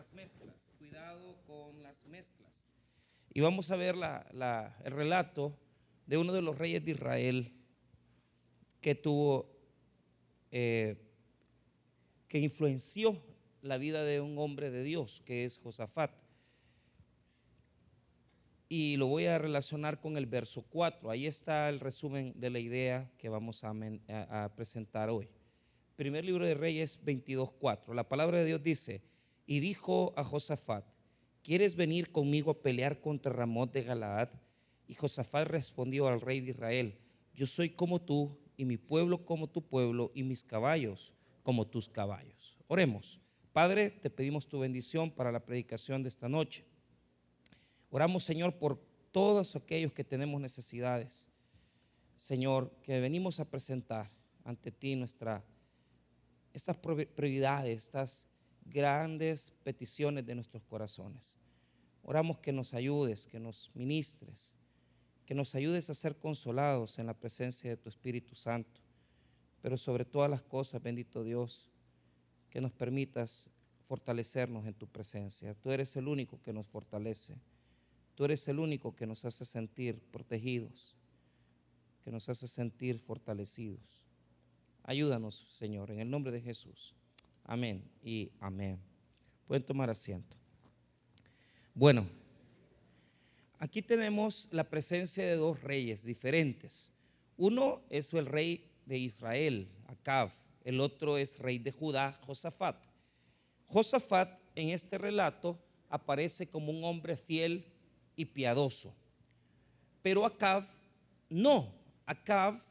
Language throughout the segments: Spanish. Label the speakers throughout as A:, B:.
A: las mezclas, cuidado con las mezclas. Y vamos a ver el relato de uno de los reyes de Israel que tuvo, eh, que influenció la vida de un hombre de Dios, que es Josafat. Y lo voy a relacionar con el verso 4. Ahí está el resumen de la idea que vamos a, a presentar hoy. Primer libro de Reyes 22.4. La palabra de Dios dice, y dijo a Josafat, ¿quieres venir conmigo a pelear contra Ramón de Galaad? Y Josafat respondió al rey de Israel, yo soy como tú, y mi pueblo como tu pueblo, y mis caballos como tus caballos. Oremos. Padre, te pedimos tu bendición para la predicación de esta noche. Oramos, Señor, por todos aquellos que tenemos necesidades. Señor, que venimos a presentar ante ti nuestra, estas prioridades, estas grandes peticiones de nuestros corazones. Oramos que nos ayudes, que nos ministres, que nos ayudes a ser consolados en la presencia de tu Espíritu Santo. Pero sobre todas las cosas, bendito Dios, que nos permitas fortalecernos en tu presencia. Tú eres el único que nos fortalece. Tú eres el único que nos hace sentir protegidos, que nos hace sentir fortalecidos. Ayúdanos, Señor, en el nombre de Jesús. Amén y amén. Pueden tomar asiento. Bueno, aquí tenemos la presencia de dos reyes diferentes. Uno es el rey de Israel, Acab, el otro es rey de Judá, Josafat. Josafat en este relato aparece como un hombre fiel y piadoso, pero Acab no. Acab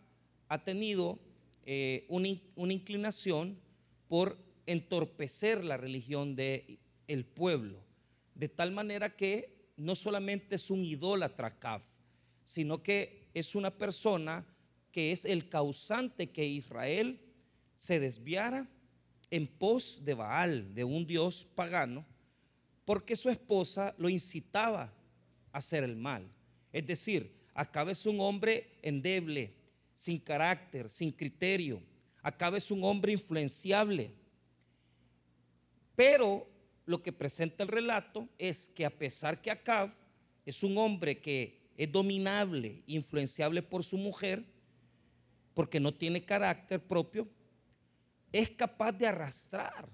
A: ha tenido eh, una, inclinación por entorpecer la religión del el pueblo, de tal manera que no solamente es un idólatra Acab, sino que es una persona que es el causante que Israel se desviara en pos de Baal, de un dios pagano, porque su esposa lo incitaba a hacer el mal. Es decir, acá es un hombre endeble, sin carácter, sin criterio. Acá es un hombre influenciable. Pero lo que presenta el relato es que a pesar que Acab es un hombre que es dominable, influenciable por su mujer, porque no tiene carácter propio, es capaz de arrastrar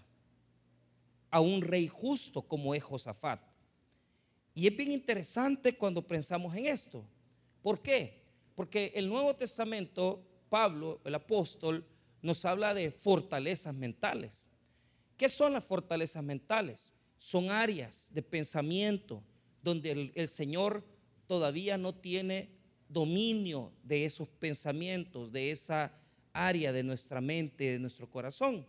A: a un rey justo como es Josafat. Y es bien interesante cuando pensamos en esto. ¿Por qué? Porque el Nuevo Testamento, Pablo, el apóstol, nos habla de fortalezas mentales. ¿Qué son las fortalezas mentales? Son áreas de pensamiento donde el, Señor todavía no tiene dominio de esos pensamientos, de esa área de nuestra mente, de nuestro corazón.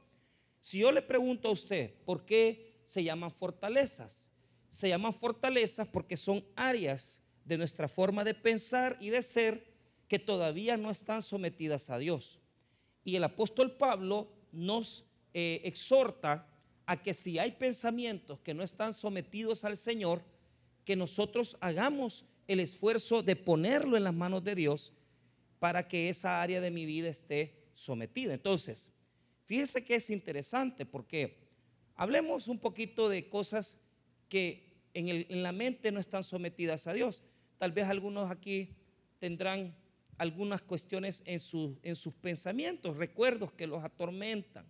A: Si yo le pregunto a usted, ¿por qué se llaman fortalezas? Se llaman fortalezas porque son áreas de nuestra forma de pensar y de ser que todavía no están sometidas a Dios. Y el apóstol Pablo nos eh, exhorta a que si hay pensamientos que no están sometidos al Señor, que nosotros hagamos el esfuerzo de ponerlo en las manos de Dios para que esa área de mi vida esté sometida. Entonces, fíjese que es interesante porque hablemos un poquito de cosas que en, la mente no están sometidas a Dios. Tal vez algunos aquí tendrán algunas cuestiones en, en sus pensamientos, recuerdos que los atormentan,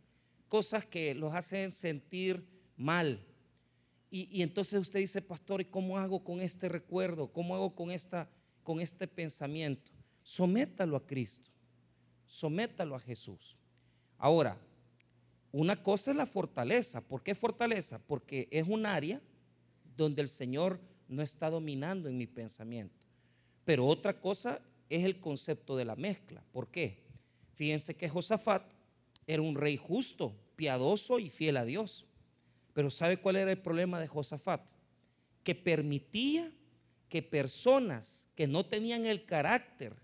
A: cosas que los hacen sentir mal. Y, y, entonces usted dice, pastor, ¿y cómo hago con este recuerdo? ¿Cómo hago con, esta, con este pensamiento? Sométalo a Cristo, sométalo a Jesús. Ahora, una cosa es la fortaleza. ¿Por qué fortaleza? Porque es un área donde el Señor no está dominando en mi pensamiento. Pero otra cosa es el concepto de la mezcla. ¿Por qué? Fíjense que Josafat era un rey justo, piadoso y fiel a Dios. Pero ¿sabe cuál era el problema de Josafat? Que permitía que personas que no tenían el carácter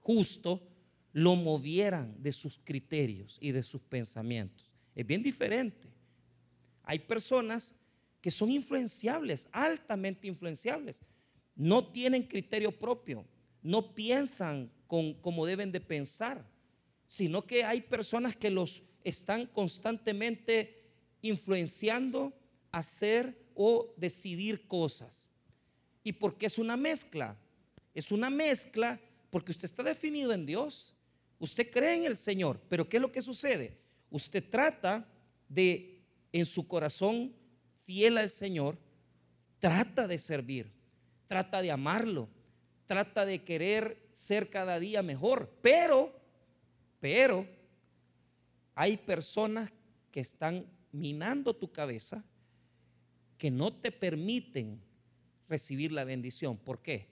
A: justo lo movieran de sus criterios y de sus pensamientos. Es bien diferente. Hay personas que son influenciables, altamente influenciables. No tienen criterio propio, no piensan como deben de pensar, sino que hay personas que los están constantemente influenciando a hacer o decidir cosas. ¿Y por qué es una mezcla? Es una mezcla porque usted está definido en Dios. Usted cree en el Señor, pero ¿qué es lo que sucede? Usted trata de, en su corazón fiel al Señor, trata de servir, trata de amarlo, trata de querer ser cada día mejor, pero, pero, hay personas que están minando tu cabeza que no te permiten recibir la bendición. ¿Por qué?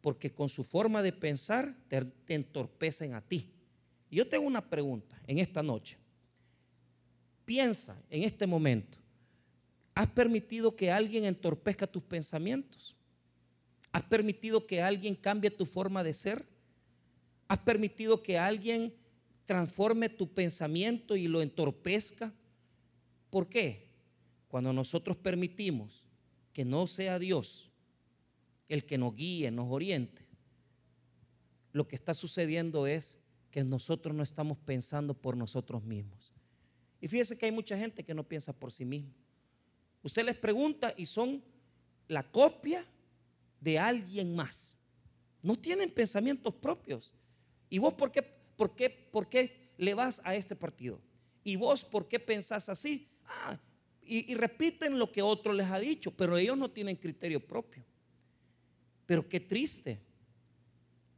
A: Porque con su forma de pensar te, entorpecen a ti. Y yo tengo una pregunta en esta noche. Piensa en este momento. ¿Has permitido que alguien entorpezca tus pensamientos? ¿Has permitido que alguien cambie tu forma de ser? ¿Has permitido que alguien transforme tu pensamiento y lo entorpezca? ¿Por qué? Cuando nosotros permitimos que no sea Dios el que nos guíe, nos oriente, lo que está sucediendo es que nosotros no estamos pensando por nosotros mismos. Y fíjese que hay mucha gente que no piensa por sí mismo. Usted les pregunta y son la copia de alguien más. No tienen pensamientos propios. ¿Y vos por qué, por qué, por qué le vas a este partido? ¿Y vos por qué pensás así? Ah, y, repiten lo que otro les ha dicho, pero ellos no tienen criterio propio. Pero qué triste.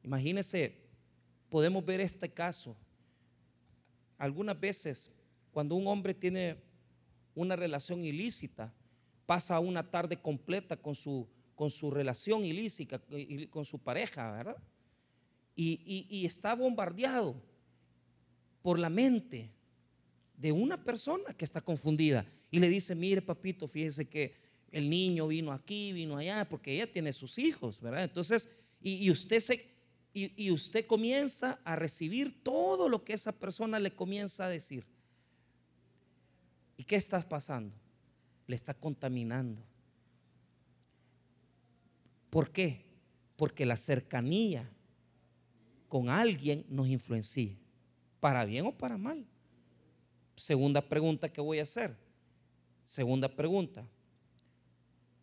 A: Imagínense, podemos ver este caso. Algunas veces, cuando un hombre tiene una relación ilícita, pasa una tarde completa con su, con su relación ilícita, con su pareja, ¿verdad? Y, y está bombardeado por la mente de una persona que está confundida y le dice, mire papito, fíjese que el niño vino aquí, vino allá, porque ella tiene sus hijos, ¿verdad? Entonces, y, usted se, y, usted comienza a recibir todo lo que esa persona le comienza a decir. ¿Y qué está pasando? Le está contaminando. ¿Por qué? Porque la cercanía con alguien nos influencia, para bien o para mal. Segunda pregunta que voy a hacer. Segunda pregunta.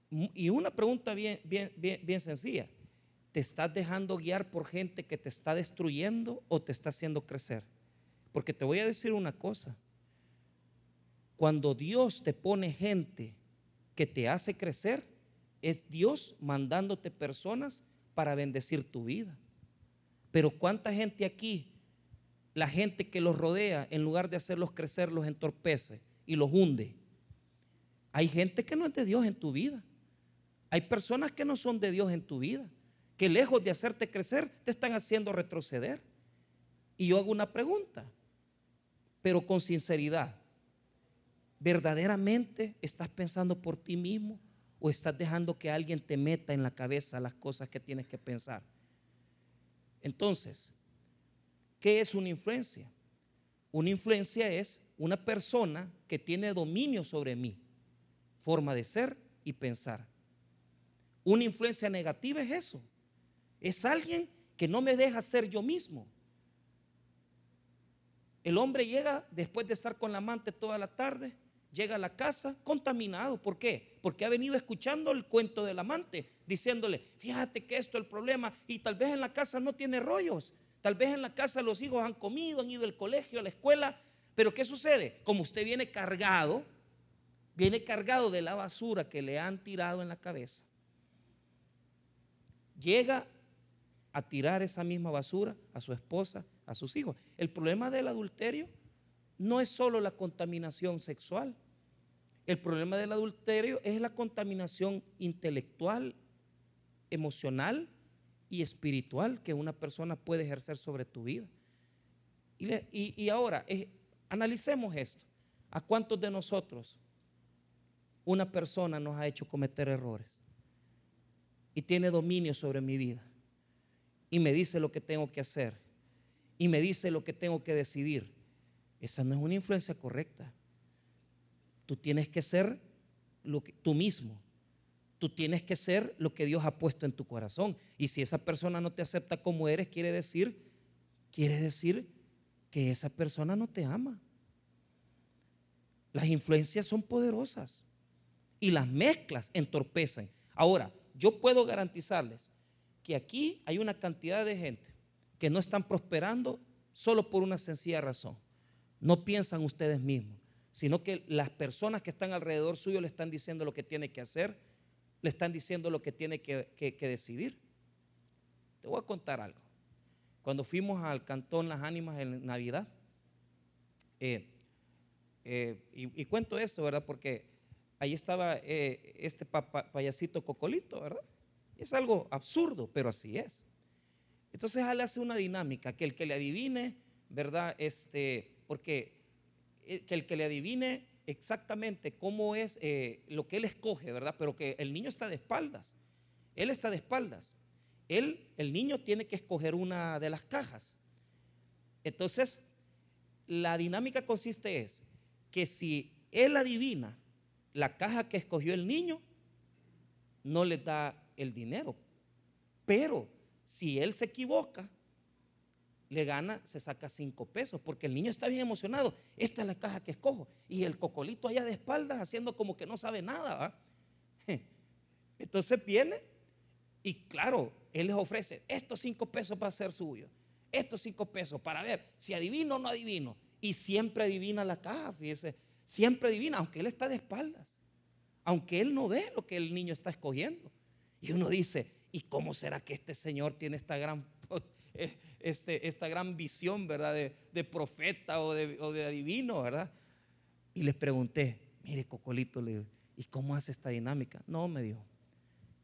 A: Y una pregunta bien, bien, bien, sencilla. ¿Te estás dejando guiar por gente que te está destruyendo o te está haciendo crecer? Porque te voy a decir una cosa. Cuando Dios te pone gente que te hace crecer, es Dios mandándote personas para bendecir tu vida. Pero ¿cuánta gente aquí la gente que los rodea, en lugar de hacerlos crecer, los entorpece y los hunde. Hay gente que no es de Dios en tu vida. Hay personas que no son de Dios en tu vida, que lejos de hacerte crecer, te están haciendo retroceder. Y yo hago una pregunta, pero con sinceridad. ¿Verdaderamente estás pensando por ti mismo o estás dejando que alguien te meta en la cabeza las cosas que tienes que pensar? Entonces, ¿Qué es una influencia? Una influencia es una persona que tiene dominio sobre mí, forma de ser y pensar. Una influencia negativa es eso. Es alguien que no me deja ser yo mismo. El hombre llega después de estar con la amante toda la tarde, llega a la casa contaminado. ¿Por qué? Porque ha venido escuchando el cuento del amante, diciéndole, fíjate que esto es el problema, y tal vez en la casa no tiene rollos, Tal vez en la casa los hijos han comido, han ido al colegio, a la escuela, pero ¿qué sucede? Como usted viene cargado, viene cargado de la basura que le han tirado en la cabeza, llega a tirar esa misma basura a su esposa, a sus hijos. El problema del adulterio no es solo la contaminación sexual. El problema del adulterio es la contaminación intelectual, emocional y espiritual que una persona puede ejercer sobre tu vida. Y, ahora, eh, analicemos esto. ¿A cuántos de nosotros una persona nos ha hecho cometer errores? Y tiene dominio sobre mi vida. Y me dice lo que tengo que hacer. Y me dice lo que tengo que decidir. Esa no es una influencia correcta. Tú tienes que ser lo que, tú mismo. Tú tienes que ser lo que Dios ha puesto en tu corazón. Y si esa persona no te acepta como eres, quiere decir, quiere decir que esa persona no te ama. Las influencias son poderosas Y las mezclas entorpecen. Ahora, yo puedo garantizarles que aquí hay una cantidad de gente que no están prosperando solo por una sencilla razón. No piensan ustedes mismos, sino que las personas que están alrededor suyo le están diciendo lo que tiene que hacer, le están diciendo lo que tiene que, decidir. Te voy a contar algo. Cuando fuimos al Cantón Las Ánimas en Navidad, eh, eh, y, cuento esto, ¿verdad? Porque ahí estaba eh, este payasito cocolito, ¿verdad? Es algo absurdo, pero así es. Entonces él hace una dinámica, que el que le adivine, ¿verdad? Este, porque que el que le adivine exactamente cómo es eh, lo que él escoge, ¿verdad? Pero que el niño está de espaldas. Él está de espaldas. Él, el niño tiene que escoger una de las cajas. Entonces, la dinámica consiste es que si él adivina la caja que escogió el niño, no le da el dinero. Pero si él se equivoca, le gana, se saca cinco pesos, porque el niño está bien emocionado. Esta es la caja que escojo. Y el cocolito allá de espaldas haciendo como que no sabe nada. Entonces viene y claro, él les ofrece estos cinco pesos para ser suyo. Estos cinco pesos para ver si adivino o no adivino. Y siempre adivina la caja, fíjese. Siempre adivina, aunque él está de espaldas. Aunque él no ve lo que el niño está escogiendo. Y uno dice, ¿y cómo será que este Señor tiene esta gran, este, esta gran visión, ¿verdad? De, profeta o de, o de, adivino, ¿verdad? Y les pregunté, mire, Cocolito, ¿y cómo hace esta dinámica? No, me dijo,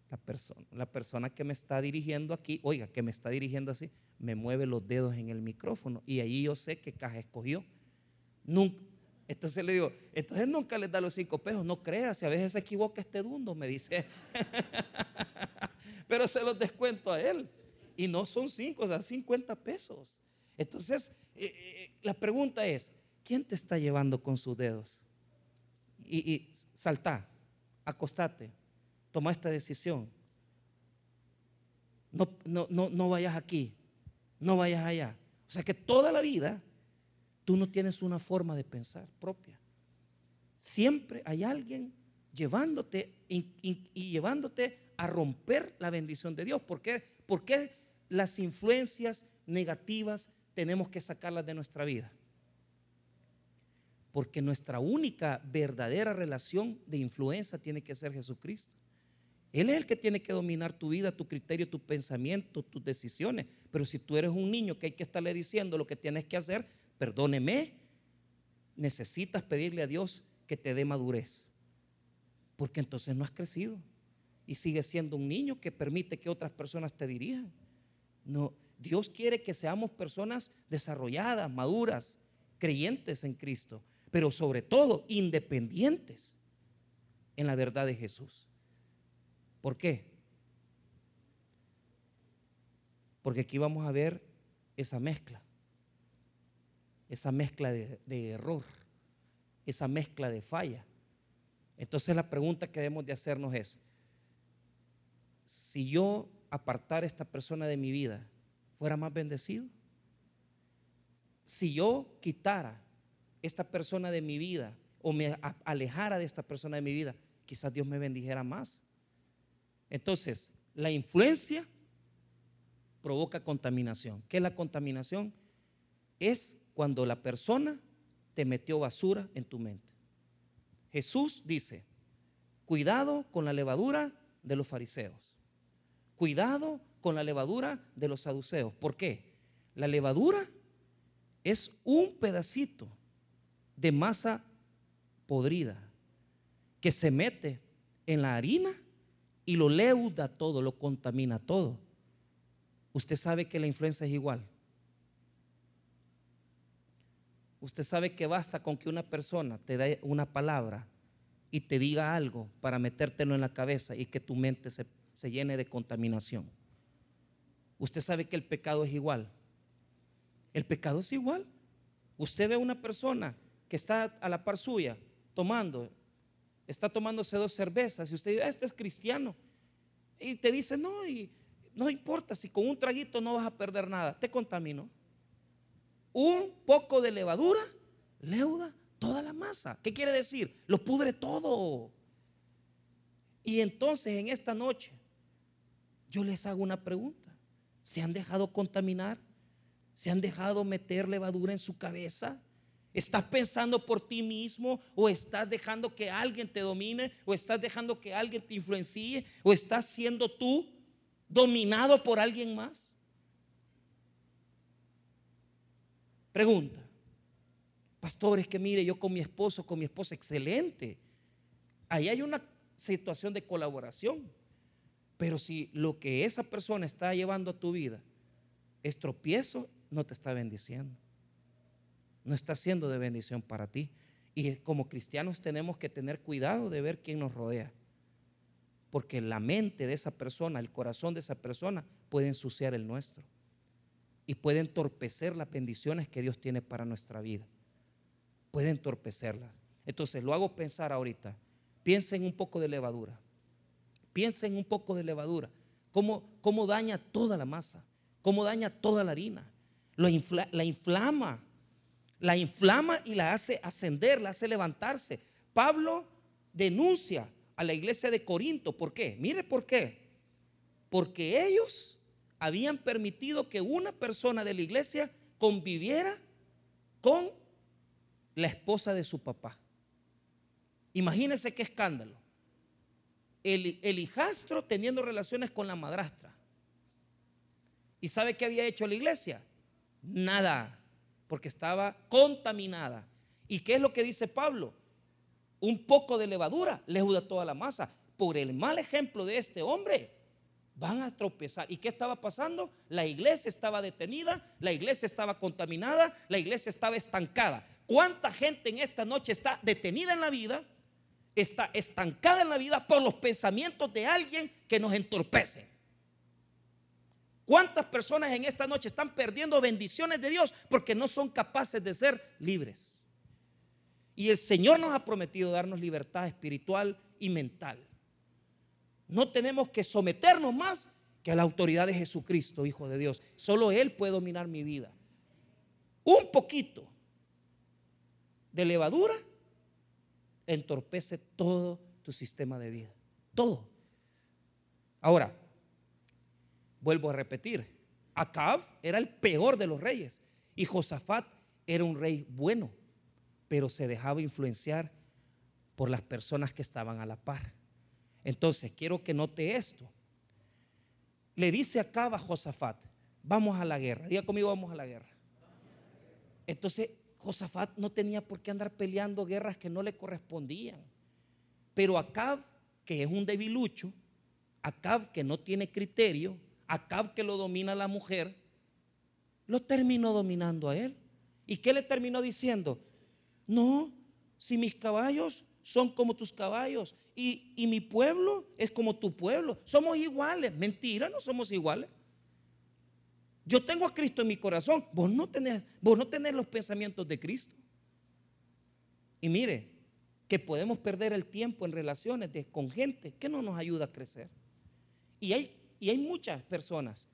A: la persona, la persona que me está dirigiendo aquí, oiga, que me está dirigiendo así, me mueve los dedos en el micrófono y ahí yo sé qué caja escogió. Nunca, entonces le digo, entonces nunca les da los cinco pesos, no creas, si a veces se equivoca este dundo, me dice. Pero se los descuento a él. Y no son cinco, o sea, 50 pesos. Entonces, eh, eh, la pregunta es, ¿quién te está llevando con sus dedos? Y, y salta, acostate, toma esta decisión. No, no, no, no vayas aquí, no vayas allá. O sea que toda la vida Tú no tienes una forma de pensar propia. Siempre hay alguien llevándote y, llevándote a romper la bendición de Dios. ¿Por qué? ¿Por qué las influencias negativas tenemos que sacarlas de nuestra vida? Porque nuestra única verdadera relación de influencia tiene que ser Jesucristo. Él es el que tiene que dominar tu vida, tu criterio, tu pensamiento, tus decisiones. Pero si tú eres un niño que hay que estarle diciendo lo que tienes que hacer, perdóneme, necesitas pedirle a Dios que te dé madurez. Porque entonces no has crecido y sigues siendo un niño que permite que otras personas te dirijan. No, Dios quiere que seamos personas desarrolladas, maduras, creyentes en Cristo, pero sobre todo independientes en la verdad de Jesús. ¿Por qué? Porque aquí vamos a ver esa mezcla esa mezcla de, error, esa mezcla de falla. Entonces la pregunta que debemos de hacernos es, si yo apartar a esta persona de mi vida, ¿fuera más bendecido? Si yo quitara esta persona de mi vida o me alejara de esta persona de mi vida, quizás Dios me bendijera más. Entonces, la influencia provoca contaminación. ¿Qué es la contaminación? Es cuando la persona te metió basura en tu mente. Jesús dice, cuidado con la levadura de los fariseos, cuidado con la levadura de los saduceos. ¿Por qué? La levadura es un pedacito de masa podrida que se mete en la harina y lo leuda todo, lo contamina todo. Usted sabe que la influencia es igual. Usted sabe que basta con que una persona te dé una palabra y te diga algo para metértelo en la cabeza y que tu mente se, llene de contaminación. Usted sabe que el pecado es igual. El pecado es igual. Usted ve a una persona que está a la par suya tomando, está tomándose dos cervezas y usted dice, ah, este es cristiano. Y te dice, no, no importa si con un traguito no vas a perder nada, te contaminó un poco de levadura leuda toda la masa. ¿Qué quiere decir? Lo pudre todo. Y entonces en esta noche yo les hago una pregunta. ¿Se han dejado contaminar? ¿Se han dejado meter levadura en su cabeza? ¿Estás pensando por ti mismo o estás dejando que alguien te domine o estás dejando que alguien te influencie o estás siendo tú dominado por alguien más? Pregunta. Pastor, es que mire, yo con mi esposo, con mi esposa, excelente. Ahí hay una situación de colaboración. Pero si lo que esa persona está llevando a tu vida es tropiezo, no te está bendiciendo. No está siendo de bendición para ti. Y como cristianos tenemos que tener cuidado de ver quién nos rodea. Porque la mente de esa persona, el corazón de esa persona puede ensuciar el nuestro. Y puede entorpecer las bendiciones que Dios tiene para nuestra vida. Puede entorpecerlas. Entonces lo hago pensar ahorita. Piensen un poco de levadura. Piensen un poco de levadura. Cómo, cómo daña toda la masa. Cómo daña toda la harina. la inflama. La inflama y la hace ascender, la hace levantarse. Pablo denuncia a la iglesia de Corinto. ¿Por qué? Mire por qué. Porque ellos habían permitido que una persona de la iglesia conviviera con la esposa de su papá. Imagínense qué escándalo. El, hijastro teniendo relaciones con la madrastra. ¿Y sabe qué había hecho la iglesia? Nada, porque estaba contaminada. ¿Y qué es lo que dice Pablo? Un poco de levadura le a toda la masa. Por el mal ejemplo de este hombre, van a tropezar. ¿Y qué estaba pasando? La iglesia estaba detenida, la iglesia estaba contaminada, la iglesia estaba estancada. ¿Cuánta gente en esta noche está detenida en la vida? Está estancada en la vida por los pensamientos de alguien que nos entorpece. ¿Cuántas personas en esta noche están perdiendo bendiciones de Dios porque no son capaces de ser libres? Y el Señor nos ha prometido darnos libertad espiritual y mental. No tenemos que someternos más que a la autoridad de Jesucristo, Hijo de Dios. Solo Él puede dominar mi vida. Un poquito de levadura entorpece todo tu sistema de vida. Todo. Ahora, vuelvo a repetir, Acab era el peor de los reyes y Josafat era un rey bueno, pero se dejaba influenciar por las personas que estaban a la par. Entonces, quiero que note esto. Le dice Acab a Josafat, vamos a la guerra. Diga conmigo, vamos a la guerra. Entonces, Josafat no tenía por qué andar peleando guerras que no le correspondían. Pero Acab, que es un debilucho, Acab que no tiene criterio, Acab que lo domina la mujer, lo terminó dominando a él. ¿Y qué le terminó diciendo? No, si mis caballos son como tus caballos y, y, mi pueblo es como tu pueblo, somos iguales. Mentira, no somos iguales. Yo tengo a Cristo en mi corazón. Vos no tenés, vos no tenés los pensamientos de Cristo. Y mire, que podemos perder el tiempo en relaciones con gente que no nos ayuda a crecer. Y hay, y hay muchas personas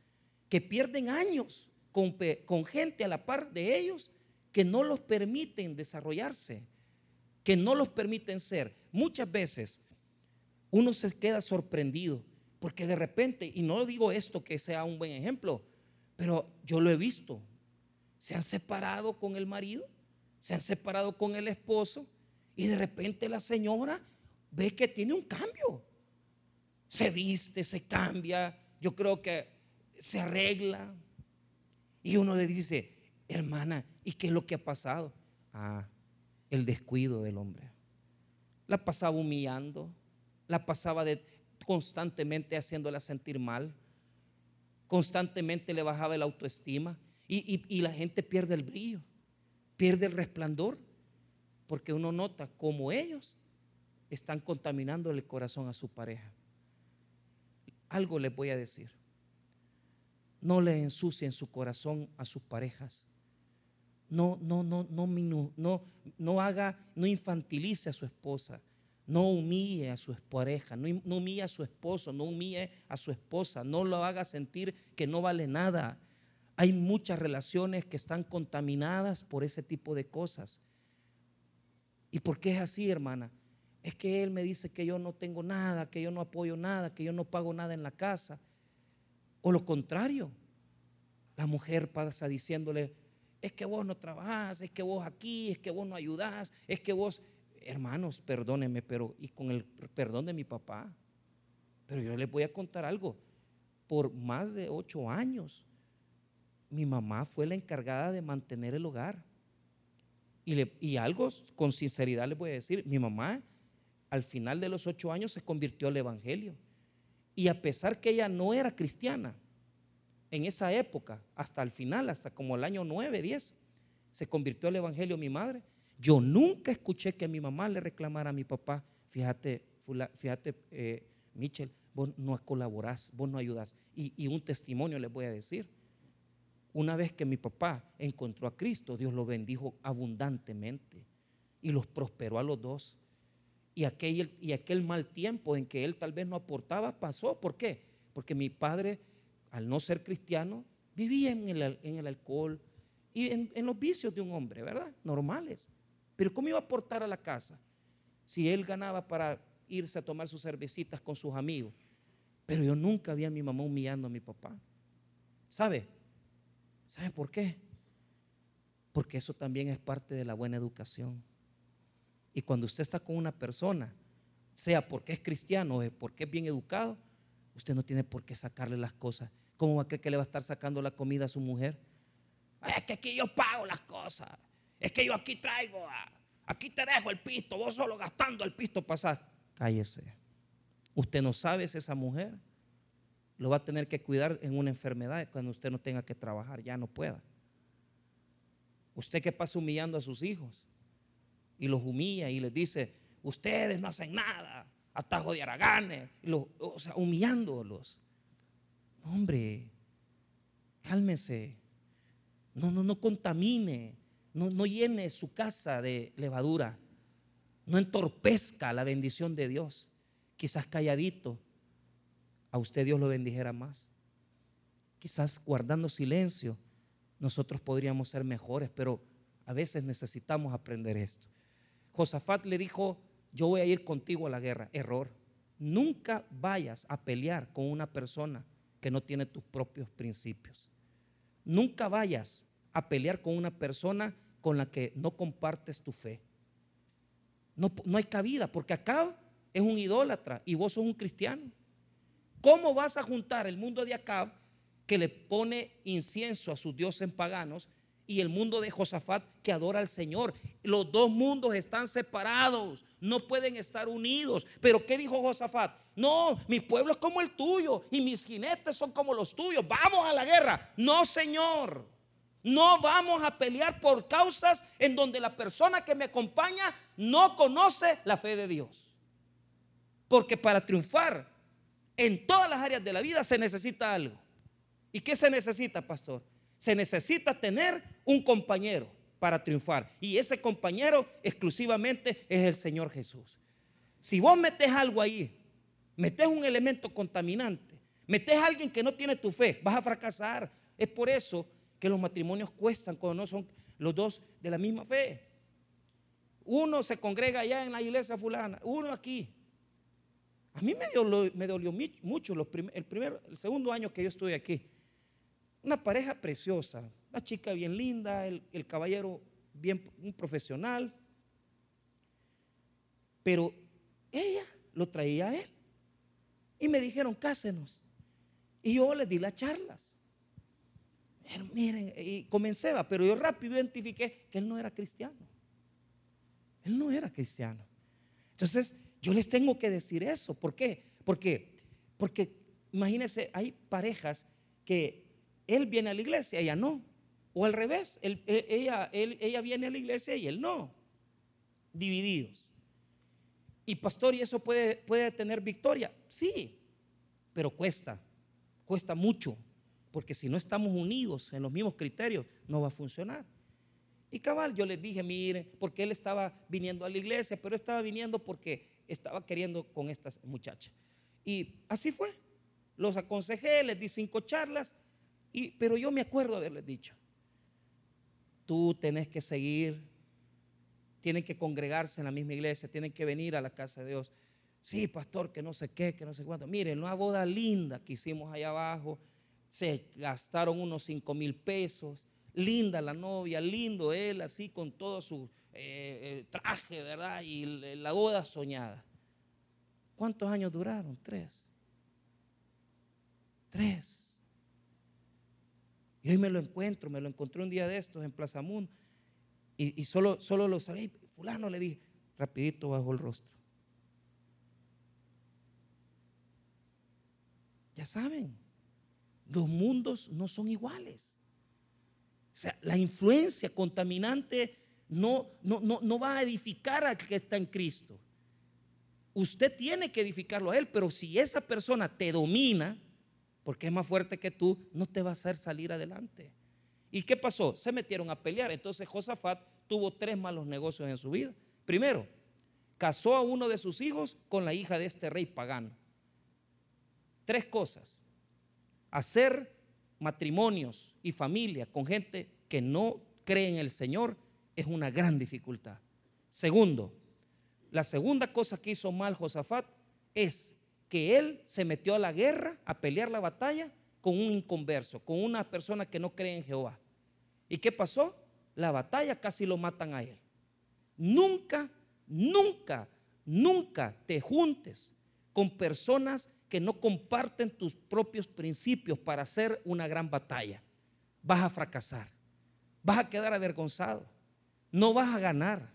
A: que pierden años con, con gente a la par de ellos que no los permiten desarrollarse, que no los permiten ser. Muchas veces uno se queda sorprendido porque de repente, y no digo esto que sea un buen ejemplo, pero yo lo he visto. Se han separado con el marido, se han separado con el esposo y de repente la señora ve que tiene un cambio. Se viste, se cambia, yo creo que se arregla. Y uno le dice, hermana, ¿y qué es lo que ha pasado? Ah, el descuido del hombre. La pasaba humillando, la pasaba de, constantemente haciéndola sentir mal constantemente le bajaba el autoestima y, la gente pierde el brillo, pierde el resplandor, porque uno nota como ellos están contaminando el corazón a su pareja. Algo les voy a decir. No le ensucien su corazón a sus parejas. No, no, no, no, no, no haga, no infantilice a su esposa. No humille a su pareja, no, humille a su esposo, no humille a su esposa, no lo haga sentir que no vale nada. Hay muchas relaciones que están contaminadas por ese tipo de cosas. ¿Y por qué es así, hermana? es que él me dice que yo no tengo nada, que yo no apoyo nada, que yo no pago nada en la casa. O lo contrario, la mujer pasa diciéndole, es que vos no trabajás, es que vos aquí, es que vos no ayudás, es que vos, hermanos, perdónenme, pero y con el perdón de mi papá, pero yo les voy a contar algo, por más de ocho años, mi mamá fue la encargada de mantener el hogar. Y, y algo con sinceridad les voy a decir, mi mamá al final de los ocho años se convirtió al Evangelio. Y a pesar que ella no era cristiana, en esa época, hasta el final, hasta como el año 9, 10, se convirtió al Evangelio mi madre. Yo nunca escuché que mi mamá le reclamara a mi papá, fíjate, fíjate, eh, Michel, vos no colaborás, vos no ayudas. Y, un testimonio les voy a decir. Una vez que mi papá encontró a Cristo, Dios lo bendijo abundantemente y los prosperó a los dos. Y aquel, y aquel mal tiempo en que él tal vez no aportaba pasó. ¿Por qué? Porque mi padre al no ser cristiano, vivía en el, alcohol y en, los vicios de un hombre, ¿verdad? Normales. Pero ¿cómo iba a aportar a la casa? Si él ganaba para irse a tomar sus cervecitas con sus amigos. Pero yo nunca vi a mi mamá humillando a mi papá. ¿Sabe? ¿Sabe por qué? Porque eso también es parte de la buena educación. Y cuando usted está con una persona, sea porque es cristiano o porque es bien educado, usted no tiene por qué sacarle las cosas ¿Cómo va a creer que le va a estar sacando la comida a su mujer? Es que aquí yo pago las cosas. Es que yo aquí traigo, aquí te dejo el pisto, vos solo gastando el pisto pasás. Cállese. Usted no sabe si esa mujer lo va a tener que cuidar en una enfermedad cuando usted no tenga que trabajar, ya no pueda. Usted que pasa humillando a sus hijos y los humilla y les dice, ustedes no hacen nada, atajo de araganes, o sea, humillándolos. Hombre, cálmese. No, no, no contamine. No, llene su casa de levadura. No entorpezca la bendición de Dios. Quizás calladito, a usted Dios lo bendijera más. Quizás guardando silencio, nosotros podríamos ser mejores, pero a veces necesitamos aprender esto. Josafat le dijo, yo voy a ir contigo a la guerra. Error. Nunca vayas a pelear con una persona que no tiene tus propios principios. Nunca vayas a pelear con una persona con la que no compartes tu fe. No, no hay cabida, porque Acab es un idólatra y vos sos un cristiano. ¿Cómo vas a juntar el mundo de Acab, que le pone incienso a sus dioses paganos, y el mundo de Josafat que adora al Señor. Los dos mundos están separados, no pueden estar unidos. Pero ¿qué dijo Josafat? No, mi pueblo es como el tuyo y mis jinetes son como los tuyos. Vamos a la guerra. No, Señor. No vamos a pelear por causas en donde la persona que me acompaña no conoce la fe de Dios. Porque para triunfar en todas las áreas de la vida se necesita algo. ¿Y qué se necesita, pastor? Se necesita tener un compañero para triunfar. Y ese compañero exclusivamente es el Señor Jesús. Si vos metes algo ahí, metes un elemento contaminante, metes a alguien que no tiene tu fe, vas a fracasar. Es por eso que los matrimonios cuestan cuando no son los dos de la misma fe. Uno se congrega allá en la iglesia fulana, uno aquí. A mí me dolió, me dolió mucho el, primer, el segundo año que yo estuve aquí. Una pareja preciosa, una chica bien linda, el, caballero bien un profesional. Pero ella lo traía a él. Y me dijeron, cásenos. Y yo les di las charlas. Miren, y comencé, pero yo rápido identifiqué que él no era cristiano. Él no era cristiano. Entonces, yo les tengo que decir eso. ¿Por qué? Porque, porque imagínense, hay parejas que él viene a la iglesia, ella no. O al revés, ella, ella viene a la iglesia y él no. Divididos. Y pastor, ¿y eso puede, puede tener victoria? Sí, pero cuesta, cuesta mucho, porque si no estamos unidos en los mismos criterios, no va a funcionar. Y cabal, yo les dije, mire, porque él estaba viniendo a la iglesia, pero estaba viniendo porque estaba queriendo con estas muchachas. Y así fue. Los aconsejé, les di cinco charlas pero yo me acuerdo haberles dicho, tú tenés que seguir, tienen que congregarse en la misma iglesia, tienen que venir a la casa de Dios. Sí, pastor, que no sé qué, que no sé cuánto. Miren, una boda linda que hicimos allá abajo, se gastaron unos 5 mil pesos. Linda la novia, lindo él, así con todo su eh, eh, traje, ¿verdad? Y la boda soñada. ¿Cuántos años duraron? Tres. Tres. Y hoy me lo encuentro, me lo encontré un día de estos en Plaza Mundo. Y, solo, solo lo sabía. Fulano le dije, rapidito bajo el rostro. Ya saben, los mundos no son iguales. O sea, la influencia contaminante no, no, no, no va a edificar al que está en Cristo. Usted tiene que edificarlo a Él, pero si esa persona te domina, porque es más fuerte que tú, no te va a hacer salir adelante. ¿Y qué pasó? Se metieron a pelear. Entonces Josafat tuvo tres malos negocios en su vida. Primero, casó a uno de sus hijos con la hija de este rey pagano. Tres cosas. Hacer matrimonios y familia con gente que no cree en el Señor es una gran dificultad. Segundo, la segunda cosa que hizo mal Josafat es que él se metió a la guerra, a pelear la batalla con un inconverso, con una persona que no cree en Jehová. ¿Y qué pasó? La batalla casi lo matan a él. Nunca, nunca, nunca te juntes con personas que no comparten tus propios principios para hacer una gran batalla. Vas a fracasar. Vas a quedar avergonzado. No vas a ganar.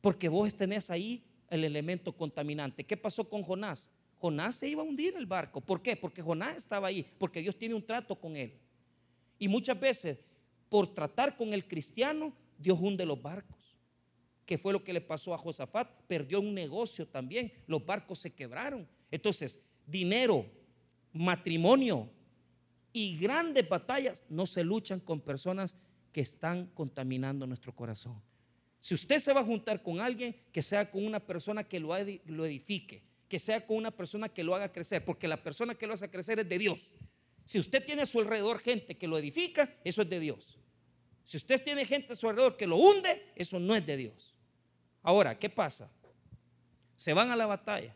A: Porque vos tenés ahí el elemento contaminante. ¿Qué pasó con Jonás? Jonás se iba a hundir el barco. ¿Por qué? Porque Jonás estaba ahí, porque Dios tiene un trato con él. Y muchas veces, por tratar con el cristiano, Dios hunde los barcos. ¿Qué fue lo que le pasó a Josafat? Perdió un negocio también, los barcos se quebraron. Entonces, dinero, matrimonio y grandes batallas no se luchan con personas que están contaminando nuestro corazón. Si usted se va a juntar con alguien, que sea con una persona que lo edifique, que sea con una persona que lo haga crecer, porque la persona que lo hace crecer es de Dios. Si usted tiene a su alrededor gente que lo edifica, eso es de Dios. Si usted tiene gente a su alrededor que lo hunde, eso no es de Dios. Ahora, ¿qué pasa? Se van a la batalla,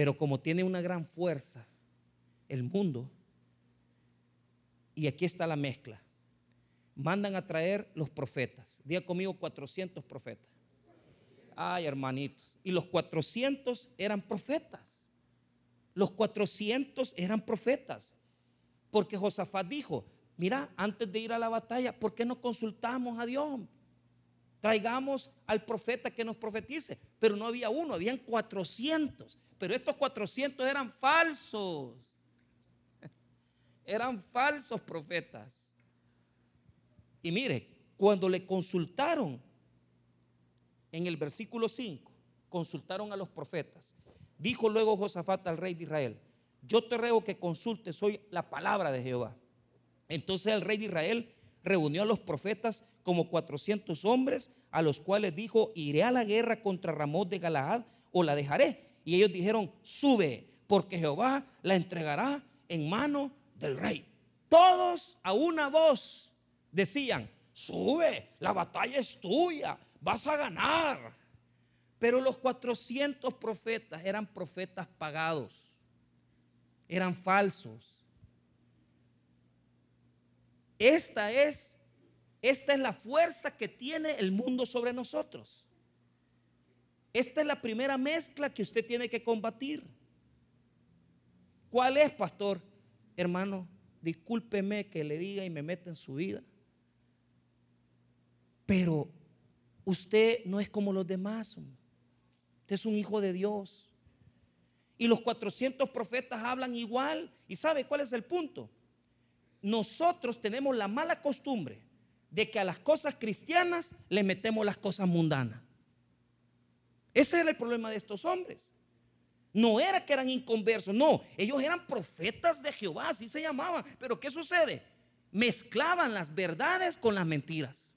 A: pero como tiene una gran fuerza el mundo, y aquí está la mezcla, mandan a traer los profetas. Día conmigo 400 profetas. Ay, hermanitos y los 400 eran profetas. Los 400 eran profetas. Porque Josafat dijo, mira, antes de ir a la batalla, ¿por qué no consultamos a Dios? Traigamos al profeta que nos profetice. Pero no había uno, habían 400. Pero estos 400 eran falsos. Eran falsos profetas. Y mire, cuando le consultaron en el versículo 5, consultaron a los profetas. Dijo luego Josafat al rey de Israel, yo te ruego que consultes hoy la palabra de Jehová. Entonces el rey de Israel reunió a los profetas como 400 hombres, a los cuales dijo, iré a la guerra contra Ramón de Galaad o la dejaré. Y ellos dijeron, sube, porque Jehová la entregará en mano del rey. Todos a una voz decían, sube, la batalla es tuya, vas a ganar. Pero los 400 profetas eran profetas pagados, eran falsos. Esta es, esta es la fuerza que tiene el mundo sobre nosotros. Esta es la primera mezcla que usted tiene que combatir. ¿Cuál es, pastor? Hermano, discúlpeme que le diga y me meta en su vida. Pero usted no es como los demás. Usted es un hijo de Dios. Y los 400 profetas hablan igual. ¿Y sabe cuál es el punto? Nosotros tenemos la mala costumbre de que a las cosas cristianas le metemos las cosas mundanas. Ese era el problema de estos hombres. No era que eran inconversos, no, ellos eran profetas de Jehová, así se llamaban. Pero ¿qué sucede? Mezclaban las verdades con las mentiras.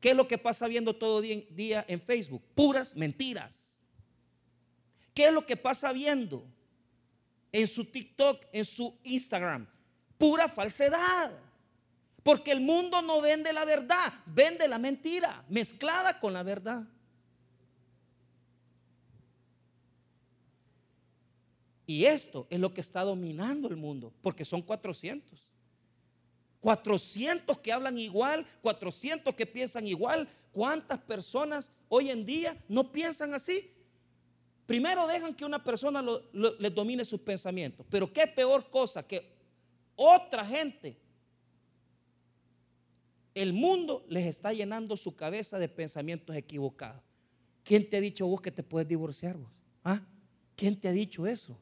A: ¿Qué es lo que pasa viendo todo día en Facebook? Puras mentiras. ¿Qué es lo que pasa viendo en su TikTok, en su Instagram? Pura falsedad. Porque el mundo no vende la verdad, vende la mentira mezclada con la verdad. Y esto es lo que está dominando el mundo, porque son 400. 400 que hablan igual, 400 que piensan igual. ¿Cuántas personas hoy en día no piensan así? Primero dejan que una persona les domine sus pensamientos, pero qué peor cosa que otra gente, el mundo les está llenando su cabeza de pensamientos equivocados. ¿Quién te ha dicho vos que te puedes divorciar vos? ¿Ah? ¿Quién te ha dicho eso?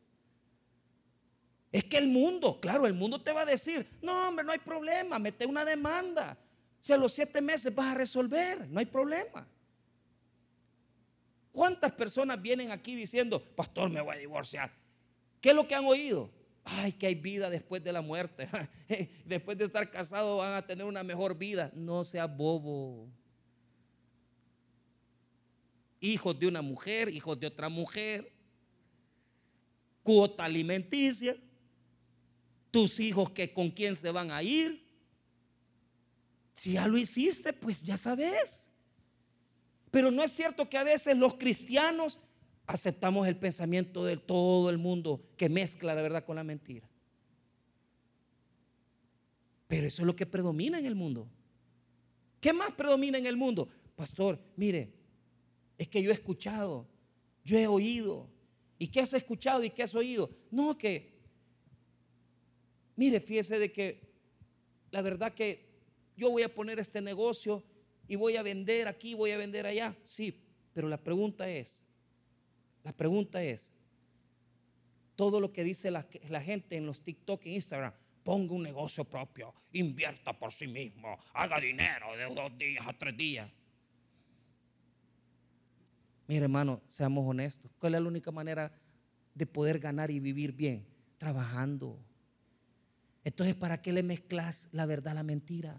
A: Es que el mundo, claro, el mundo te va a decir, no hombre, no hay problema, mete una demanda. Si a los siete meses vas a resolver, no hay problema. ¿Cuántas personas vienen aquí diciendo, pastor, me voy a divorciar? ¿Qué es lo que han oído? Ay, que hay vida después de la muerte. después de estar casados van a tener una mejor vida. No sea bobo. Hijos de una mujer, hijos de otra mujer. Cuota alimenticia tus hijos que con quién se van a ir. Si ya lo hiciste, pues ya sabes. Pero no es cierto que a veces los cristianos aceptamos el pensamiento de todo el mundo que mezcla la verdad con la mentira. Pero eso es lo que predomina en el mundo. ¿Qué más predomina en el mundo? Pastor, mire, es que yo he escuchado, yo he oído. ¿Y qué has escuchado y qué has oído? No, que Mire, fíjese de que la verdad que yo voy a poner este negocio y voy a vender aquí, voy a vender allá. Sí, pero la pregunta es, la pregunta es, todo lo que dice la, gente en los TikTok e Instagram, ponga un negocio propio, invierta por sí mismo, haga dinero de dos días a tres días. Mire, hermano, seamos honestos. ¿Cuál es la única manera de poder ganar y vivir bien? Trabajando. Entonces, ¿para qué le mezclas la verdad a la mentira?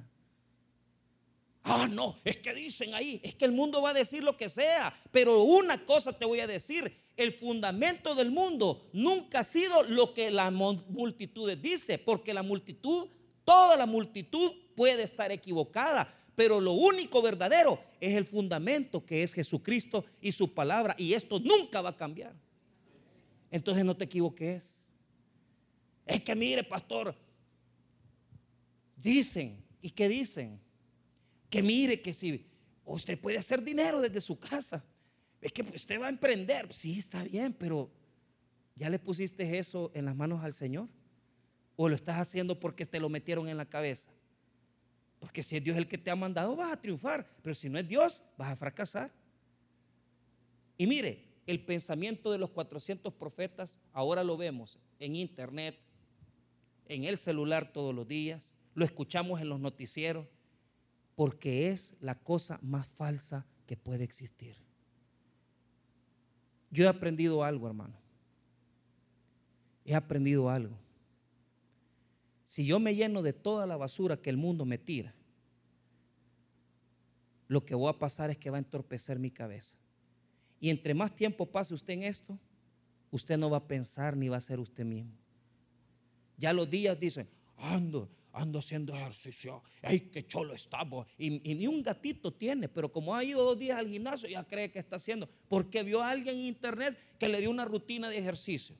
A: Ah, no, es que dicen ahí, es que el mundo va a decir lo que sea, pero una cosa te voy a decir, el fundamento del mundo nunca ha sido lo que la multitud dice, porque la multitud, toda la multitud puede estar equivocada, pero lo único verdadero es el fundamento que es Jesucristo y su palabra, y esto nunca va a cambiar. Entonces no te equivoques. Es que mire, pastor, Dicen, ¿y qué dicen? Que mire que si usted puede hacer dinero desde su casa, es que usted va a emprender. Sí, está bien, pero ¿ya le pusiste eso en las manos al Señor? ¿O lo estás haciendo porque te lo metieron en la cabeza? Porque si es Dios el que te ha mandado, vas a triunfar. Pero si no es Dios, vas a fracasar. Y mire, el pensamiento de los 400 profetas, ahora lo vemos en internet, en el celular todos los días, lo escuchamos en los noticieros, porque es la cosa más falsa que puede existir. Yo he aprendido algo, hermano. He aprendido algo. Si yo me lleno de toda la basura que el mundo me tira, lo que va a pasar es que va a entorpecer mi cabeza. Y entre más tiempo pase usted en esto, usted no va a pensar ni va a ser usted mismo. Ya los días dicen, ando, ando haciendo ejercicio, ay, qué cholo estamos. Y, ni un gatito tiene, pero como ha ido dos días al gimnasio, ya cree que está haciendo, porque vio a alguien en internet que le dio una rutina de ejercicio.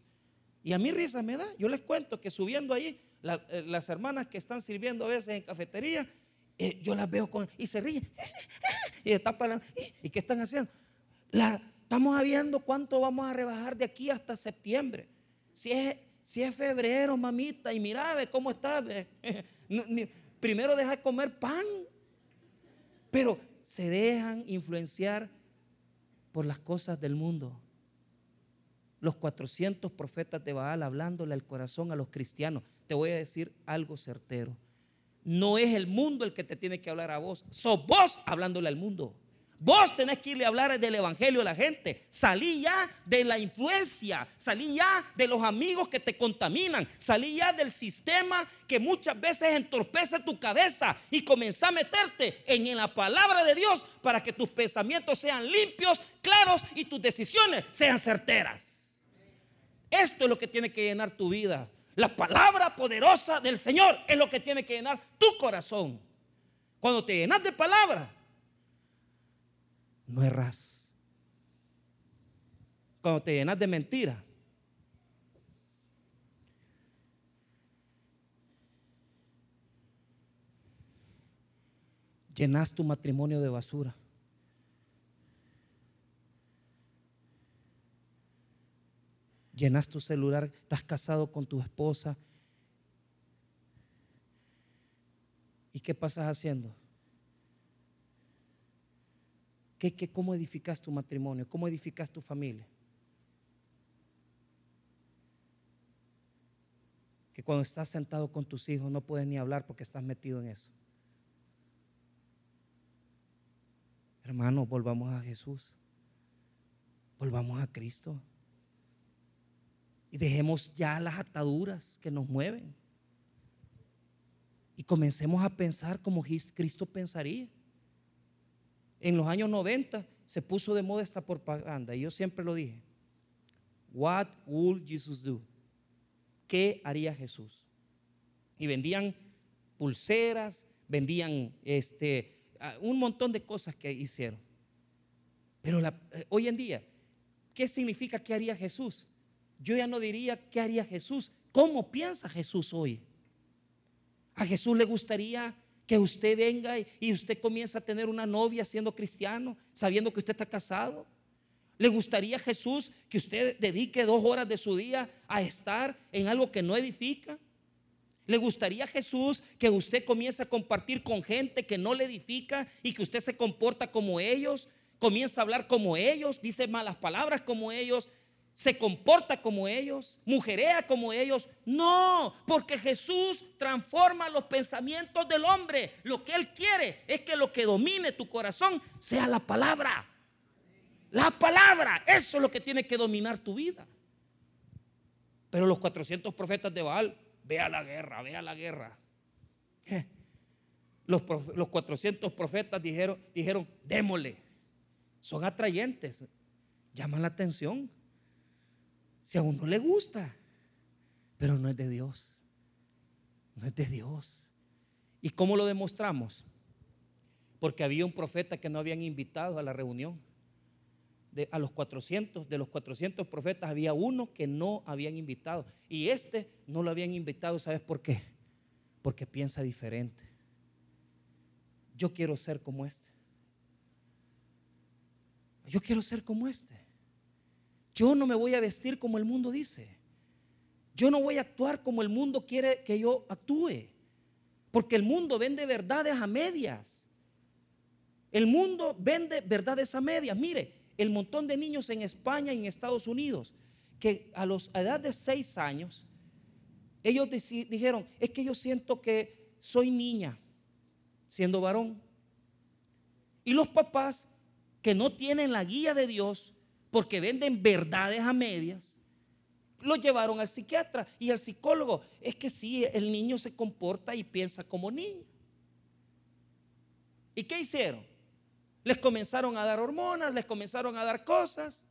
A: Y a mí risa me da. Yo les cuento que subiendo ahí, eh, las hermanas que están sirviendo a veces en cafetería, eh, yo las veo con, y se ríen, y está para, ¿y qué están haciendo? La, estamos viendo cuánto vamos a rebajar de aquí hasta septiembre. Si es si es febrero, mamita, y mira, ve cómo está. Primero deja de comer pan. Pero se dejan influenciar por las cosas del mundo. Los 400 profetas de Baal hablándole al corazón a los cristianos. Te voy a decir algo certero. No es el mundo el que te tiene que hablar a vos. Sos vos hablándole al mundo. Vos tenés que irle a hablar del evangelio a la gente. Salí ya de la influencia, salí ya de los amigos que te contaminan, salí ya del sistema que muchas veces entorpece tu cabeza y comenzá a meterte en, en la palabra de Dios para que tus pensamientos sean limpios, claros y tus decisiones sean certeras. Esto es lo que tiene que llenar tu vida. La palabra poderosa del Señor es lo que tiene que llenar tu corazón. Cuando te llenas de palabra, no erras. Cuando te llenas de mentira, llenas tu matrimonio de basura. Llenas tu celular, estás casado con tu esposa. ¿Y qué pasas haciendo? ¿Qué, qué, ¿Cómo edificas tu matrimonio? ¿Cómo edificas tu familia? Que cuando estás sentado con tus hijos no puedes ni hablar porque estás metido en eso. Hermanos, volvamos a Jesús. Volvamos a Cristo. Y dejemos ya las ataduras que nos mueven. Y comencemos a pensar como Cristo pensaría. En los años 90 se puso de moda esta propaganda y yo siempre lo dije. What would Jesus do? ¿Qué haría Jesús? Y vendían pulseras, vendían este, un montón de cosas que hicieron. Pero eh, hoy en día, ¿qué significa qué haría Jesús? Yo ya no diría qué haría Jesús. ¿Cómo piensa Jesús hoy? A Jesús le gustaría que usted venga y usted comience a tener una novia siendo cristiano, sabiendo que usted está casado. ¿Le gustaría a Jesús que usted dedique dos horas de su día a estar en algo que no edifica? ¿Le gustaría a Jesús que usted comience a compartir con gente que no le edifica y que usted se comporta como ellos? Comienza a hablar como ellos, dice malas palabras como ellos, se comporta como ellos, mujerea como ellos. No, porque Jesús transforma los pensamientos del hombre. Lo que Él quiere es que lo que domine tu corazón sea la palabra. La palabra, eso es lo que tiene que dominar tu vida. Pero los 400 profetas de Baal vea la guerra, vea la guerra. Los, los 400 profetas dijeron, dijeron, démosle. Son atrayentes, llaman la atención. Si a uno le gusta, pero no es de Dios. No es de Dios. ¿Y cómo lo demostramos? Porque había un profeta que no habían invitado a la reunión a los 400, de los 400 profetas había uno que no habían invitado. Y este no lo habían invitado, ¿sabes por qué? Porque piensa diferente. Yo quiero ser como este. Yo quiero ser como este. Yo no me voy a vestir como el mundo dice. Yo no voy a actuar como el mundo quiere que yo actúe. Porque el mundo vende verdades a medias. El mundo vende verdades a medias. Mire, el montón de niños en España y en Estados Unidos que a, los, a edad de seis años, ellos dijeron, es que yo siento que soy niña, siendo varón. Y los papás que no tienen la guía de Dios, porque venden verdades a medias, lo llevaron al psiquiatra y al psicólogo. Es que sí, el niño se comporta y piensa como niño. ¿Y qué hicieron? Les comenzaron a dar hormonas, les comenzaron a dar cosas.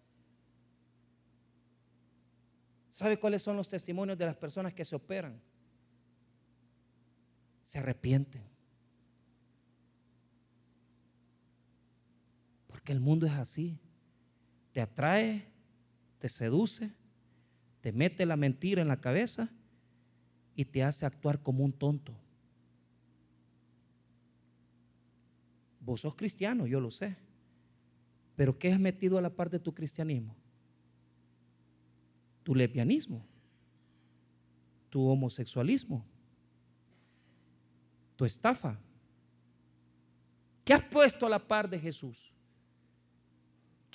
A: ¿Sabe cuáles son los testimonios de las personas que se operan? Se arrepienten. Porque el mundo es así. Te atrae, te seduce, te mete la mentira en la cabeza y te hace actuar como un tonto. Vos sos cristiano, yo lo sé. Pero ¿qué has metido a la par de tu cristianismo? Tu lesbianismo, tu homosexualismo, tu estafa. ¿Qué has puesto a la par de Jesús?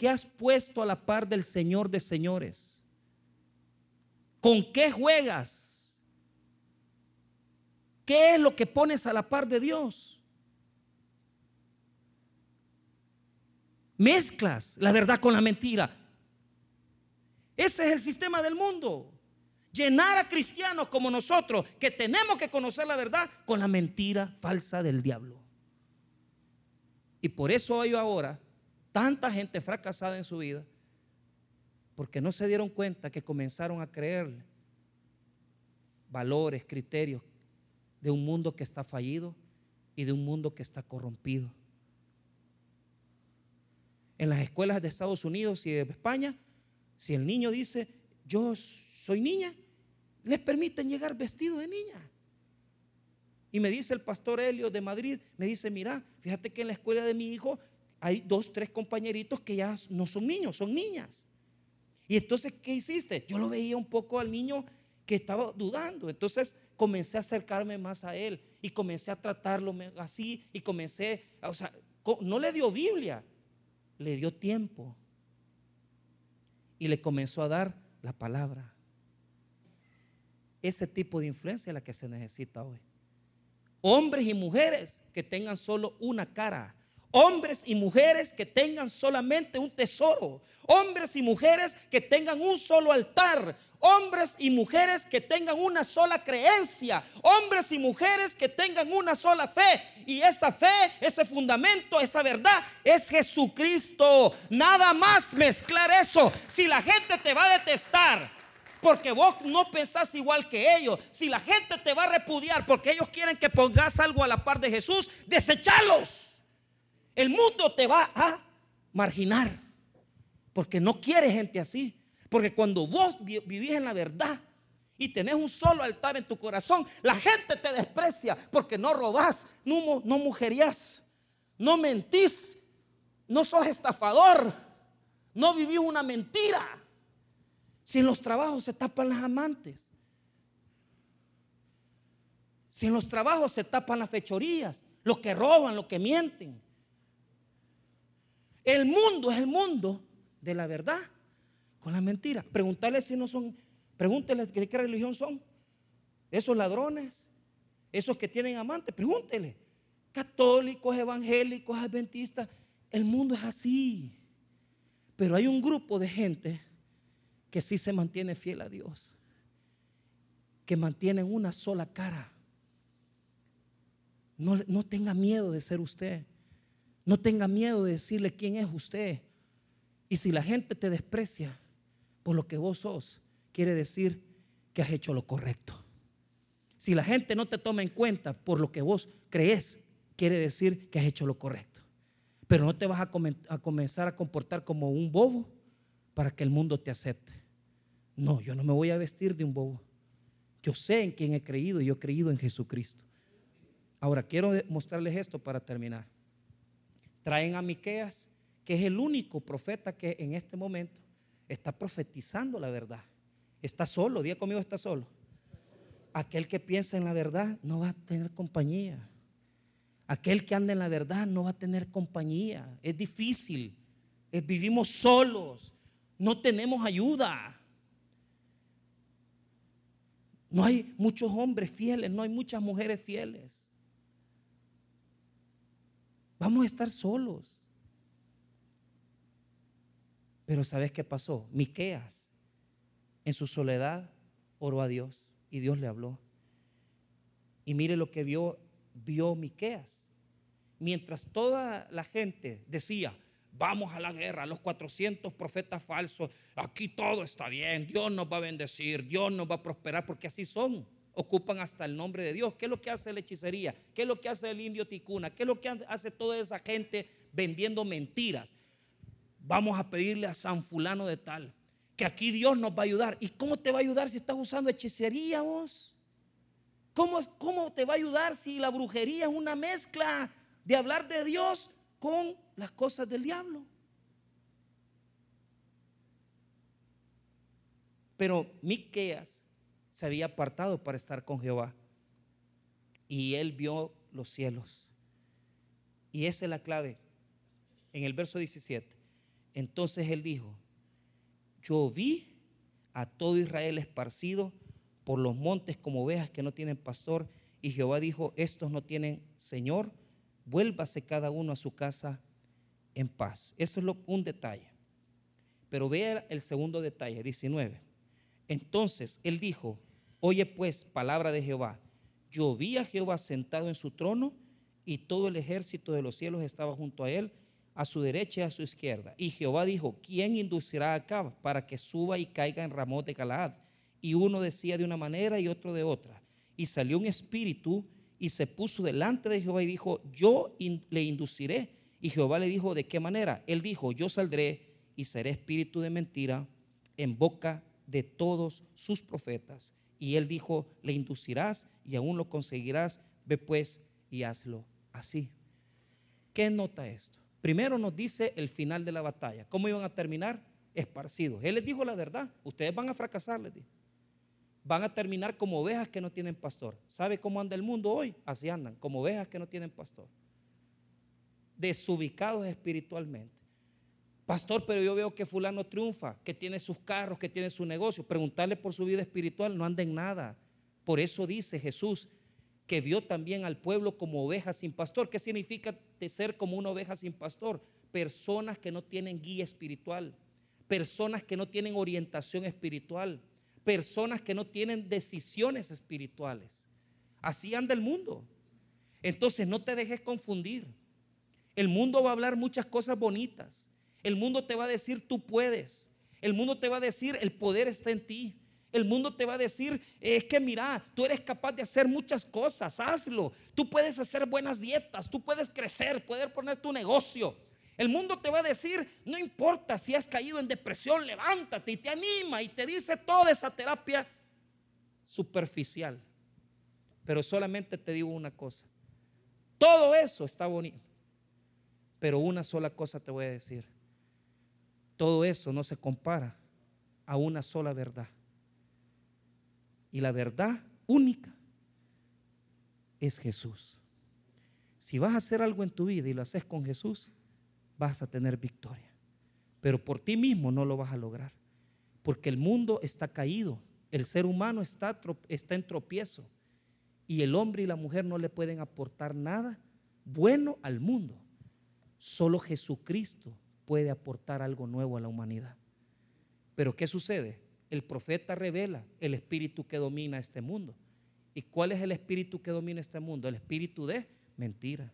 A: ¿Qué has puesto a la par del Señor de señores? ¿Con qué juegas? ¿Qué es lo que pones a la par de Dios? Mezclas la verdad con la mentira. Ese es el sistema del mundo. Llenar a cristianos como nosotros, que tenemos que conocer la verdad, con la mentira falsa del diablo. Y por eso hay ahora tanta gente fracasada en su vida, porque no se dieron cuenta que comenzaron a creerle valores, criterios de un mundo que está fallido y de un mundo que está corrompido. En las escuelas de Estados Unidos y de España, si el niño dice, yo soy niña, les permiten llegar vestido de niña. Y me dice el pastor Helio de Madrid, me dice, mira, fíjate que en la escuela de mi hijo hay dos, tres compañeritos que ya no son niños, son niñas. Y entonces, ¿qué hiciste? Yo lo veía un poco al niño que estaba dudando. Entonces comencé a acercarme más a él y comencé a tratarlo así y comencé, o sea, no le dio Biblia, le dio tiempo. Y le comenzó a dar la palabra. Ese tipo de influencia es la que se necesita hoy. Hombres y mujeres que tengan solo una cara. Hombres y mujeres que tengan solamente un tesoro. Hombres y mujeres que tengan un solo altar. Hombres y mujeres que tengan una sola creencia. Hombres y mujeres que tengan una sola fe. Y esa fe, ese fundamento, esa verdad es Jesucristo. Nada más mezclar eso. Si la gente te va a detestar, porque vos no pensás igual que ellos. Si la gente te va a repudiar porque ellos quieren que pongas algo a la par de Jesús, desechalos. El mundo te va a marginar porque no quiere gente así. Porque cuando vos vivís en la verdad y tenés un solo altar en tu corazón, la gente te desprecia porque no robás, no, no mujerías, no mentís, no sos estafador, no vivís una mentira. Si en los trabajos se tapan las amantes. Si en los trabajos se tapan las fechorías, los que roban, los que mienten. El mundo es el mundo de la verdad con la mentira. Preguntarle si no son, pregúntele de qué religión son. Esos ladrones, esos que tienen amantes, pregúntele. Católicos, evangélicos, adventistas. El mundo es así. Pero hay un grupo de gente que sí se mantiene fiel a Dios, que mantienen una sola cara. No, no tenga miedo de ser usted. No tenga miedo de decirle quién es usted. Y si la gente te desprecia por lo que vos sos, quiere decir que has hecho lo correcto. Si la gente no te toma en cuenta por lo que vos crees, quiere decir que has hecho lo correcto. Pero no te vas a, a comenzar a comportar como un bobo para que el mundo te acepte. No, yo no me voy a vestir de un bobo. Yo sé en quién he creído y yo he creído en Jesucristo. Ahora quiero mostrarles esto para terminar. Traen a Miqueas, que es el único profeta que en este momento está profetizando la verdad. Está solo, día conmigo está solo. Aquel que piensa en la verdad no va a tener compañía. Aquel que anda en la verdad no va a tener compañía. Es difícil. vivimos solos. No tenemos ayuda. No hay muchos hombres fieles, no hay muchas mujeres fieles. Vamos a estar solos. Pero ¿sabes qué pasó? Miqueas en su soledad oró a Dios y Dios le habló. Y mire lo que vio vio Miqueas. Mientras toda la gente decía, vamos a la guerra, los 400 profetas falsos, aquí todo está bien, Dios nos va a bendecir, Dios nos va a prosperar, porque así son, ocupan hasta el nombre de Dios. ¿Qué es lo que hace la hechicería? ¿Qué es lo que hace el indio ticuna? ¿Qué es lo que hace toda esa gente vendiendo mentiras? Vamos a pedirle a San fulano de tal, que aquí Dios nos va a ayudar. ¿Y cómo te va a ayudar si estás usando hechicería vos? ¿Cómo, ¿Cómo te va a ayudar si la brujería es una mezcla de hablar de Dios con las cosas del diablo. Pero Miqueas se había apartado para estar con Jehová. Y él vio los cielos. Y esa es la clave. En el verso 17. Entonces él dijo, yo vi a todo Israel esparcido por los montes como ovejas que no tienen pastor. Y Jehová dijo, estos no tienen Señor, vuélvase cada uno a su casa en paz. Eso es un detalle. Pero vea el segundo detalle, 19. Entonces él dijo, oye pues palabra de Jehová. Yo vi a Jehová sentado en su trono y todo el ejército de los cielos estaba junto a él, a su derecha y a su izquierda. Y Jehová dijo, ¿quién inducirá a Acab para que suba y caiga en Ramón de Galaad? y uno decía de una manera y otro de otra. Y salió un espíritu y se puso delante de Jehová y dijo, yo le induciré. Y Jehová le dijo, ¿de qué manera? Él dijo, yo saldré y seré espíritu de mentira en boca de todos sus profetas. Y él dijo, le inducirás y aún lo conseguirás. Ve pues y hazlo así. ¿Qué nota esto? Primero nos dice el final de la batalla. ¿Cómo iban a terminar? Esparcidos. Él les dijo la verdad. Ustedes van a fracasar, les dijo. Van a terminar como ovejas que no tienen pastor. ¿Sabe cómo anda el mundo hoy? Así andan, como ovejas que no tienen pastor. Desubicados espiritualmente. Pastor, pero yo veo que fulano triunfa, que tiene sus carros, que tiene su negocio. Preguntarle por su vida espiritual, no anda en nada. Por eso dice Jesús que vio también al pueblo como ovejas sin pastor. ¿Qué significa ser como una oveja sin pastor? Personas que no tienen guía espiritual, personas que no tienen orientación espiritual, personas que no tienen decisiones espirituales. Así anda el mundo. Entonces no te dejes confundir. El mundo va a hablar muchas cosas bonitas. El mundo te va a decir, tú puedes. El mundo te va a decir, el poder está en ti. El mundo te va a decir, es que mira, tú eres capaz de hacer muchas cosas, hazlo. Tú puedes hacer buenas dietas, tú puedes crecer, puedes poner tu negocio. El mundo te va a decir, no importa si has caído en depresión, levántate y te anima y te dice toda esa terapia superficial. Pero solamente te digo una cosa, todo eso está bonito, pero una sola cosa te voy a decir, todo eso no se compara a una sola verdad. Y la verdad única es Jesús. Si vas a hacer algo en tu vida y lo haces con Jesús, vas a tener victoria. Pero por ti mismo no lo vas a lograr. Porque el mundo está caído. El ser humano está, está en tropiezo. Y el hombre y la mujer no le pueden aportar nada bueno al mundo. Solo Jesucristo puede aportar algo nuevo a la humanidad. Pero ¿qué sucede? El profeta revela el espíritu que domina este mundo. ¿Y cuál es el espíritu que domina este mundo? El espíritu de mentira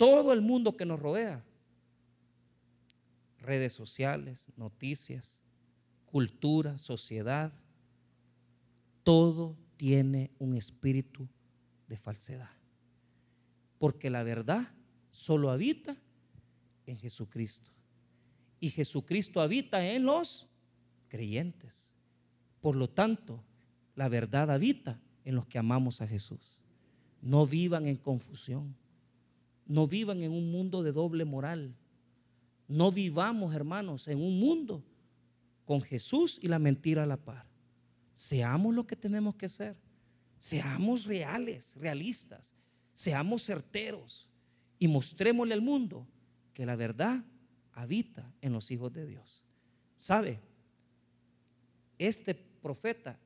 A: todo el mundo que nos rodea. Redes sociales, noticias, cultura, sociedad, todo tiene un espíritu de falsedad. Porque la verdad solo habita en Jesucristo. Y Jesucristo habita en los creyentes. Por lo tanto, la verdad habita en los que amamos a Jesús. No vivan en confusión. No vivan en un mundo de doble moral. No vivamos, hermanos, en un mundo con Jesús y la mentira a la par. Seamos lo que tenemos que ser. Seamos reales, realistas. Seamos certeros y mostrémosle al mundo que la verdad habita en los hijos de Dios. ¿Sabe? Este profeta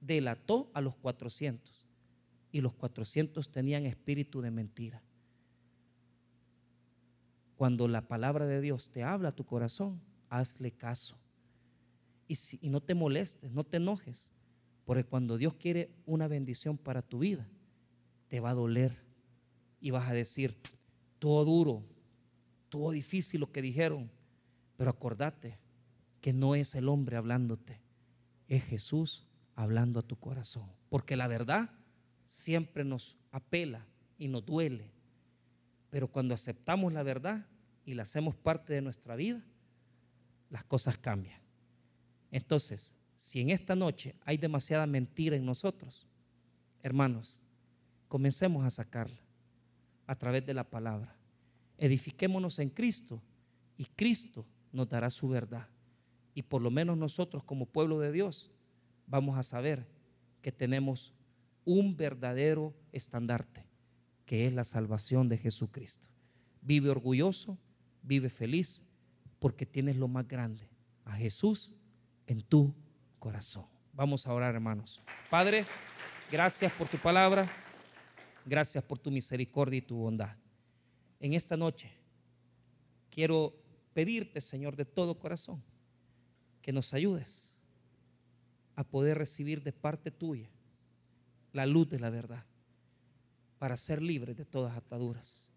A: delató a los 400 y los 400 tenían espíritu de mentira. Cuando la palabra de Dios te habla a tu corazón, hazle caso. Y, si, no te molestes, no te enojes, porque cuando Dios quiere una bendición para tu vida, te va a doler y vas a decir, todo duro, todo difícil lo que dijeron, pero acordate que no es el hombre hablándote, es Jesús hablando a tu corazón, porque la verdad siempre nos apela y nos duele pero cuando aceptamos la verdad y la hacemos parte de nuestra vida, las cosas cambian. Entonces, si en esta noche hay demasiada mentira en nosotros, hermanos, comencemos a sacarla a través de la palabra. Edifiquémonos en Cristo y Cristo nos dará su verdad. Y por lo menos nosotros como pueblo de Dios vamos a saber que tenemos un verdadero estandarte que es la salvación de Jesucristo. Vive orgulloso, vive feliz, porque tienes lo más grande, a Jesús en tu corazón. Vamos a orar, hermanos. Padre, gracias por tu palabra, gracias por tu misericordia y tu bondad. En esta noche quiero pedirte, Señor, de todo corazón, que nos ayudes a poder recibir de parte tuya la luz de la verdad para ser libres de todas ataduras.